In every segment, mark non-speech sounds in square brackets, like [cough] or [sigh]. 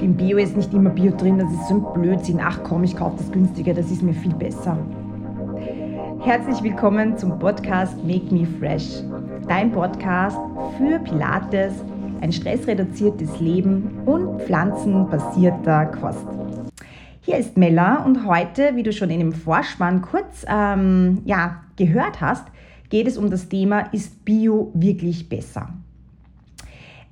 im Bio ist nicht immer Bio drin, das ist so ein Blödsinn. Ach komm, ich kaufe das günstige, das ist mir viel besser. Herzlich willkommen zum Podcast Make Me Fresh, dein Podcast für Pilates, ein stressreduziertes Leben und pflanzenbasierter Kost. Hier ist Mella und heute, wie du schon in dem Vorspann kurz ähm, ja, gehört hast, geht es um das Thema, ist Bio wirklich besser?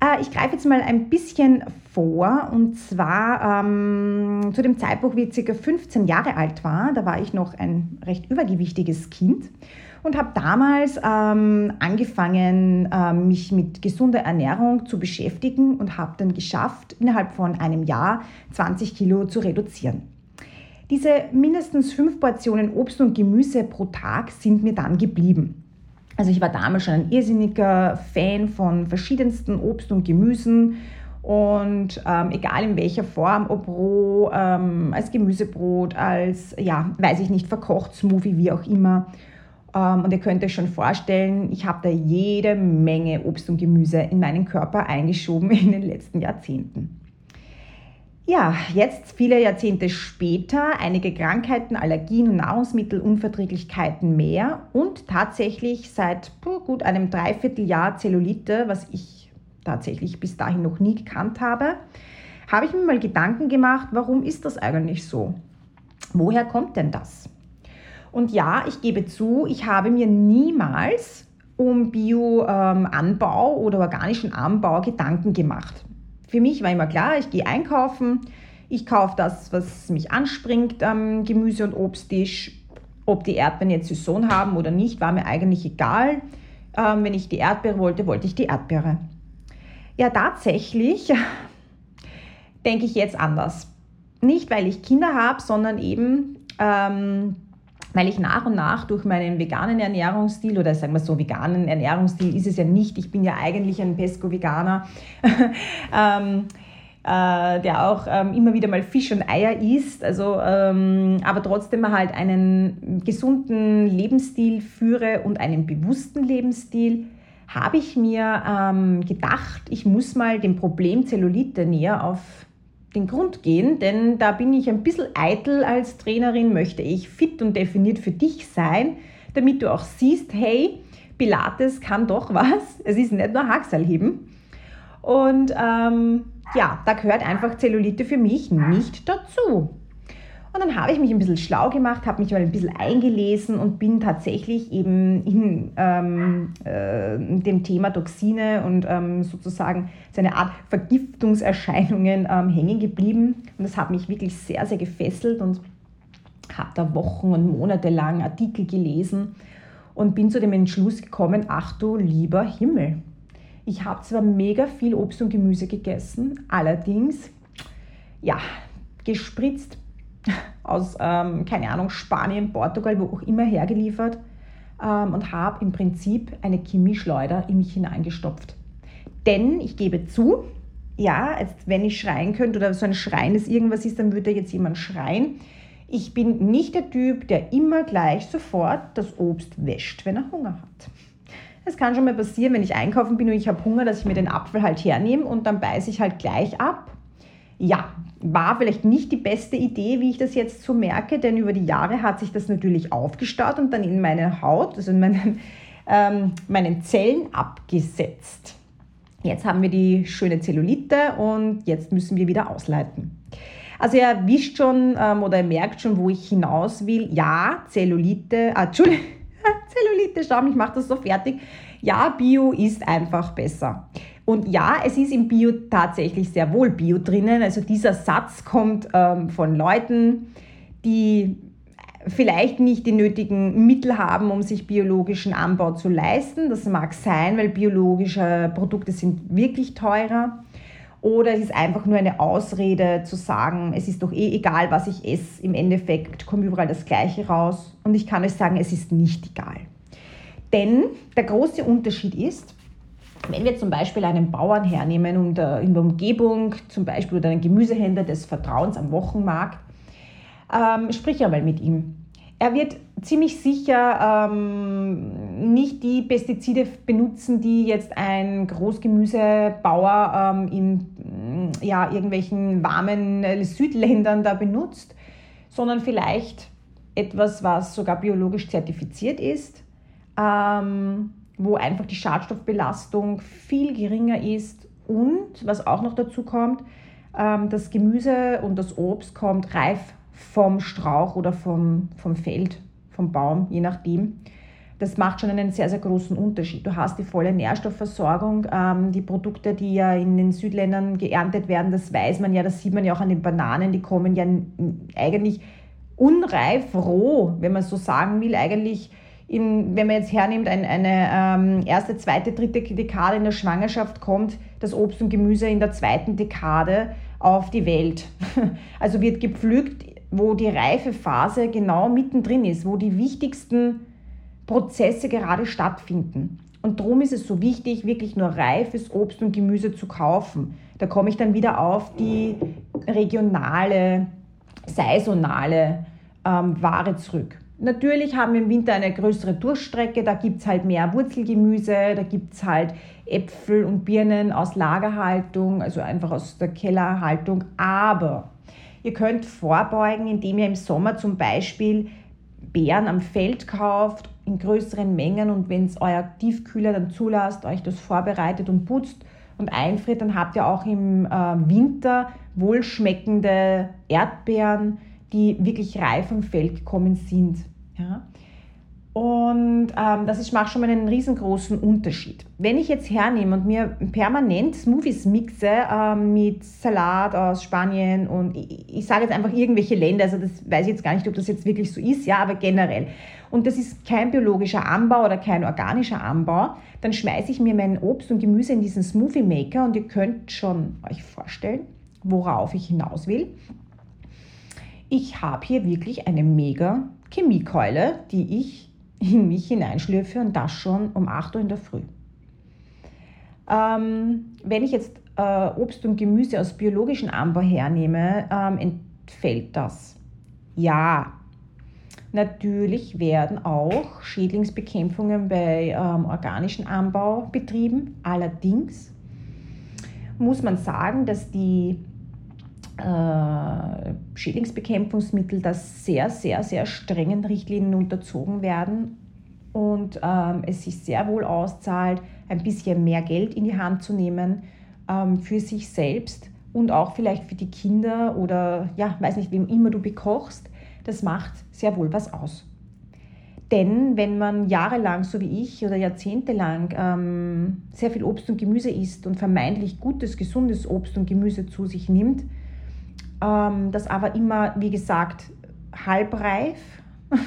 Äh, ich greife jetzt mal ein bisschen vor und zwar ähm, zu dem Zeitpunkt, wie ich ca. 15 Jahre alt war. Da war ich noch ein recht übergewichtiges Kind und habe damals ähm, angefangen, äh, mich mit gesunder Ernährung zu beschäftigen und habe dann geschafft, innerhalb von einem Jahr 20 Kilo zu reduzieren. Diese mindestens fünf Portionen Obst und Gemüse pro Tag sind mir dann geblieben. Also ich war damals schon ein irrsinniger Fan von verschiedensten Obst und Gemüsen und ähm, egal in welcher Form, ob roh, ähm, als Gemüsebrot, als, ja, weiß ich nicht, verkocht, Smoothie, wie auch immer. Ähm, und ihr könnt euch schon vorstellen, ich habe da jede Menge Obst und Gemüse in meinen Körper eingeschoben [laughs] in den letzten Jahrzehnten. Ja, jetzt viele Jahrzehnte später, einige Krankheiten, Allergien und Nahrungsmittelunverträglichkeiten mehr und tatsächlich seit gut einem Dreivierteljahr Zellulite, was ich tatsächlich bis dahin noch nie gekannt habe, habe ich mir mal Gedanken gemacht, warum ist das eigentlich so? Woher kommt denn das? Und ja, ich gebe zu, ich habe mir niemals um Bioanbau oder organischen Anbau Gedanken gemacht. Für mich war immer klar, ich gehe einkaufen, ich kaufe das, was mich anspringt am Gemüse- und Obsttisch. Ob die Erdbeeren jetzt Saison haben oder nicht, war mir eigentlich egal. Ähm, wenn ich die Erdbeere wollte, wollte ich die Erdbeere. Ja, tatsächlich [laughs] denke ich jetzt anders. Nicht, weil ich Kinder habe, sondern eben, ähm, weil ich nach und nach durch meinen veganen Ernährungsstil oder sagen wir so, veganen Ernährungsstil ist es ja nicht, ich bin ja eigentlich ein Pesco-Veganer, [laughs] ähm, äh, der auch ähm, immer wieder mal Fisch und Eier isst, also, ähm, aber trotzdem halt einen gesunden Lebensstil führe und einen bewussten Lebensstil, habe ich mir ähm, gedacht, ich muss mal dem Problem Zellulite näher auf den Grund gehen, denn da bin ich ein bisschen eitel als Trainerin, möchte ich fit und definiert für dich sein, damit du auch siehst, hey, Pilates kann doch was, es ist nicht nur Hackseilheben. Und ähm, ja, da gehört einfach Zellulite für mich nicht dazu. Und dann habe ich mich ein bisschen schlau gemacht, habe mich mal ein bisschen eingelesen und bin tatsächlich eben in ähm, äh, dem Thema Toxine und ähm, sozusagen so eine Art Vergiftungserscheinungen ähm, hängen geblieben. Und das hat mich wirklich sehr, sehr gefesselt und habe da Wochen und Monate lang Artikel gelesen und bin zu dem Entschluss gekommen, ach du lieber Himmel. Ich habe zwar mega viel Obst und Gemüse gegessen, allerdings, ja, gespritzt aus, ähm, keine Ahnung, Spanien, Portugal, wo auch immer hergeliefert ähm, und habe im Prinzip eine Chemieschleuder in mich hineingestopft. Denn ich gebe zu, ja, jetzt, wenn ich schreien könnte oder so ein Schreien das irgendwas ist, dann würde jetzt jemand schreien. Ich bin nicht der Typ, der immer gleich sofort das Obst wäscht, wenn er Hunger hat. Es kann schon mal passieren, wenn ich einkaufen bin und ich habe Hunger, dass ich mir den Apfel halt hernehme und dann beiße ich halt gleich ab ja, war vielleicht nicht die beste Idee, wie ich das jetzt so merke, denn über die Jahre hat sich das natürlich aufgestaut und dann in meine Haut, also in meinen, [laughs] ähm, meinen Zellen abgesetzt. Jetzt haben wir die schöne Zellulite und jetzt müssen wir wieder ausleiten. Also ihr wisst schon ähm, oder ihr merkt schon, wo ich hinaus will. Ja, Zellulite, ah, Entschuldigung, [laughs] Zellulite, schau, ich mache das so fertig. Ja, Bio ist einfach besser. Und ja, es ist im Bio tatsächlich sehr wohl Bio drinnen. Also dieser Satz kommt ähm, von Leuten, die vielleicht nicht die nötigen Mittel haben, um sich biologischen Anbau zu leisten. Das mag sein, weil biologische Produkte sind wirklich teurer. Oder es ist einfach nur eine Ausrede zu sagen, es ist doch eh egal, was ich esse. Im Endeffekt kommt überall das Gleiche raus. Und ich kann euch sagen, es ist nicht egal. Denn der große Unterschied ist, wenn wir zum Beispiel einen Bauern hernehmen und äh, in der Umgebung zum Beispiel oder einen Gemüsehändler des Vertrauens am Wochenmarkt, ähm, sprich einmal mit ihm. Er wird ziemlich sicher ähm, nicht die Pestizide benutzen, die jetzt ein Großgemüsebauer ähm, in ja, irgendwelchen warmen Südländern da benutzt, sondern vielleicht etwas, was sogar biologisch zertifiziert ist, ähm, wo einfach die Schadstoffbelastung viel geringer ist und was auch noch dazu kommt, ähm, das Gemüse und das Obst kommt reif vom Strauch oder vom, vom Feld, vom Baum, je nachdem. Das macht schon einen sehr, sehr großen Unterschied. Du hast die volle Nährstoffversorgung. Ähm, die Produkte, die ja in den Südländern geerntet werden, das weiß man ja, das sieht man ja auch an den Bananen, die kommen ja eigentlich unreif, roh, wenn man so sagen will, eigentlich in, wenn man jetzt hernimmt, ein, eine ähm, erste, zweite, dritte Dekade in der Schwangerschaft kommt das Obst und Gemüse in der zweiten Dekade auf die Welt. [laughs] Also wird gepflügt, wo die Reifephase genau mittendrin ist, wo die wichtigsten Prozesse gerade stattfinden. Und darum ist es so wichtig, wirklich nur reifes Obst und Gemüse zu kaufen. Da komme ich dann wieder auf die regionale, saisonale ähm, Ware zurück. Natürlich haben wir im Winter eine größere Durchstrecke, da gibt es halt mehr Wurzelgemüse, da gibt es halt Äpfel und Birnen aus Lagerhaltung, also einfach aus der Kellerhaltung. Aber ihr könnt vorbeugen, indem ihr im Sommer zum Beispiel Beeren am Feld kauft in größeren Mengen und wenn es euer Tiefkühler dann zulasst, euch das vorbereitet und putzt und einfriert, dann habt ihr auch im äh, Winter wohlschmeckende Erdbeeren, die wirklich reif vom Feld gekommen sind. Ja? Und ähm, das ist, macht schon mal einen riesengroßen Unterschied. Wenn ich jetzt hernehme und mir permanent Smoothies mixe ähm, mit Salat aus Spanien und ich, ich sage jetzt einfach irgendwelche Länder, also das weiß ich jetzt gar nicht, ob das jetzt wirklich so ist, ja, aber generell. Und das ist kein biologischer Anbau oder kein organischer Anbau, dann schmeiße ich mir mein Obst und Gemüse in diesen Smoothie Maker und ihr könnt schon euch vorstellen, worauf ich hinaus will ich habe hier wirklich eine mega Chemiekeule, die ich in mich hineinschlürfe und das schon um 8 Uhr in der Früh. Ähm, wenn ich jetzt äh, Obst und Gemüse aus biologischem Anbau hernehme, ähm, entfällt das. Ja, natürlich werden auch Schädlingsbekämpfungen bei ähm, organischem Anbau betrieben. Allerdings muss man sagen, dass die äh, Schädlingsbekämpfungsmittel, das sehr, sehr, sehr strengen Richtlinien unterzogen werden und ähm, es sich sehr wohl auszahlt, ein bisschen mehr Geld in die Hand zu nehmen ähm, für sich selbst und auch vielleicht für die Kinder oder ja, weiß nicht, wem immer du bekochst. Das macht sehr wohl was aus. Denn wenn man jahrelang, so wie ich, oder jahrzehntelang ähm, sehr viel Obst und Gemüse isst und vermeintlich gutes, gesundes Obst und Gemüse zu sich nimmt, ähm, das aber immer, wie gesagt, halbreif [laughs]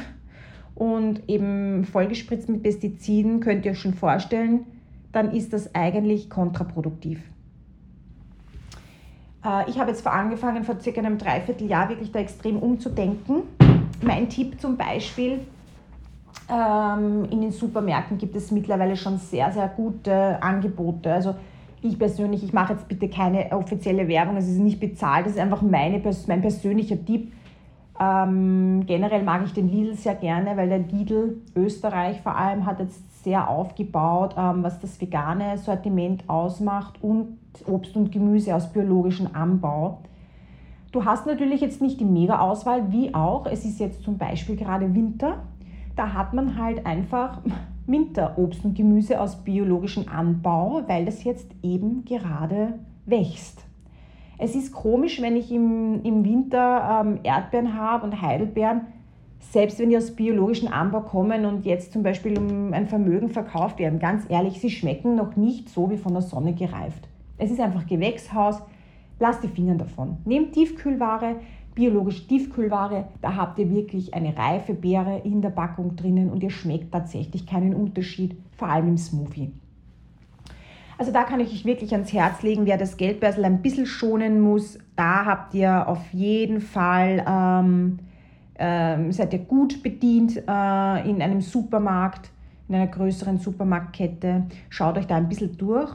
und eben vollgespritzt mit Pestiziden, könnt ihr euch schon vorstellen, dann ist das eigentlich kontraproduktiv. Äh, ich habe jetzt vor angefangen, vor circa einem Dreivierteljahr wirklich da extrem umzudenken. Mein Tipp zum Beispiel, ähm, in den Supermärkten gibt es mittlerweile schon sehr, sehr gute Angebote. Also ich persönlich, ich mache jetzt bitte keine offizielle Werbung, es ist nicht bezahlt, das ist einfach meine, mein persönlicher Tipp. Ähm, generell mag ich den Lidl sehr gerne, weil der Lidl Österreich vor allem hat jetzt sehr aufgebaut, ähm, was das vegane Sortiment ausmacht und Obst und Gemüse aus biologischem Anbau. Du hast natürlich jetzt nicht die Mega-Auswahl, wie auch. Es ist jetzt zum Beispiel gerade Winter. Da hat man halt einfach Winterobst und Gemüse aus biologischem Anbau, weil das jetzt eben gerade wächst. Es ist komisch, wenn ich im, im Winter ähm, Erdbeeren habe und Heidelbeeren, selbst wenn die aus biologischem Anbau kommen und jetzt zum Beispiel um ein Vermögen verkauft werden. Ganz ehrlich, sie schmecken noch nicht so wie von der Sonne gereift. Es ist einfach Gewächshaus. Lass die Finger davon. Nehmt Tiefkühlware, biologische Tiefkühlware, da habt ihr wirklich eine reife Beere in der Packung drinnen und ihr schmeckt tatsächlich keinen Unterschied, vor allem im Smoothie. Also da kann ich euch wirklich ans Herz legen, wer das Geldbörsel ein bisschen schonen muss, da habt ihr auf jeden Fall, ähm, ähm, seid ihr gut bedient äh, in einem Supermarkt, in einer größeren Supermarktkette. Schaut euch da ein bisschen durch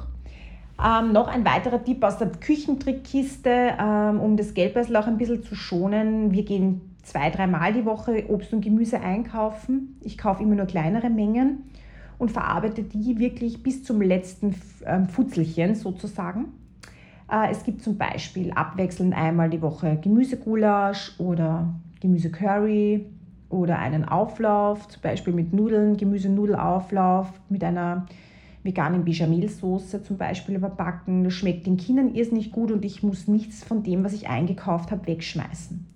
ähm, noch ein weiterer Tipp aus der Küchentrickkiste, ähm, um das Geldbeutel auch ein bisschen zu schonen. Wir gehen zwei, dreimal die Woche Obst und Gemüse einkaufen. Ich kaufe immer nur kleinere Mengen und verarbeite die wirklich bis zum letzten ähm, Futzelchen sozusagen. Äh, es gibt zum Beispiel abwechselnd einmal die Woche Gemüsegulasch oder Gemüsecurry oder einen Auflauf, zum Beispiel mit Nudeln, Gemüsenudelauflauf mit einer veganen Bechamelsauce zum Beispiel überbacken. Das schmeckt den Kindern irrsinnig gut und ich muss nichts von dem, was ich eingekauft habe, wegschmeißen.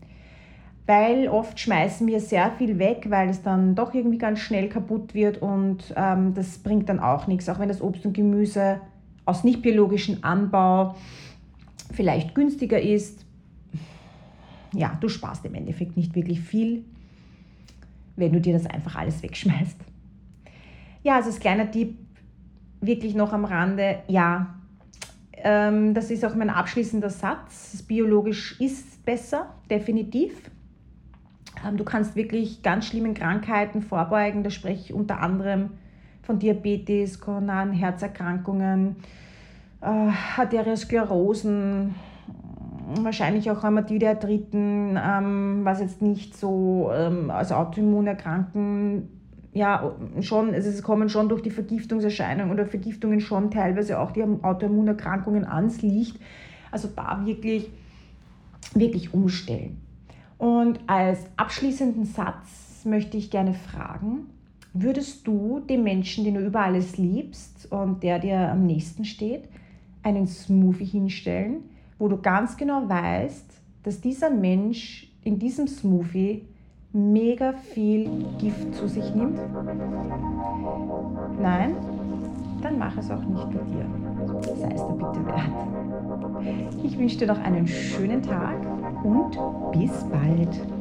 Weil oft schmeißen wir sehr viel weg, weil es dann doch irgendwie ganz schnell kaputt wird und ähm, das bringt dann auch nichts, auch wenn das Obst und Gemüse aus nicht biologischem Anbau vielleicht günstiger ist. Ja, du sparst im Endeffekt nicht wirklich viel, wenn du dir das einfach alles wegschmeißt. Ja, also als kleiner Tipp wirklich noch am Rande, ja, ähm, das ist auch mein abschließender Satz. Biologisch ist besser, definitiv. Ähm, du kannst wirklich ganz schlimmen Krankheiten vorbeugen. Da spreche ich unter anderem von Diabetes, koronaren Herzerkrankungen, äh, Arteriosklerosen, wahrscheinlich auch Rheumatoide Arthriten, ähm, was jetzt nicht so, ähm, also Autoimmunerkrankungen ja, schon, also es kommen schon durch die Vergiftungserscheinungen oder Vergiftungen schon teilweise auch die Autoimmunerkrankungen ans Licht. Also da wirklich, wirklich umstellen. Und als abschließenden Satz möchte ich gerne fragen, würdest du dem Menschen, den du über alles liebst und der dir am nächsten steht, einen Smoothie hinstellen, wo du ganz genau weißt, dass dieser Mensch in diesem Smoothie mega viel Gift zu sich nimmt? Nein? Dann mach es auch nicht bei dir. Sei es dir bitte wert. Ich wünsche dir noch einen schönen Tag und bis bald.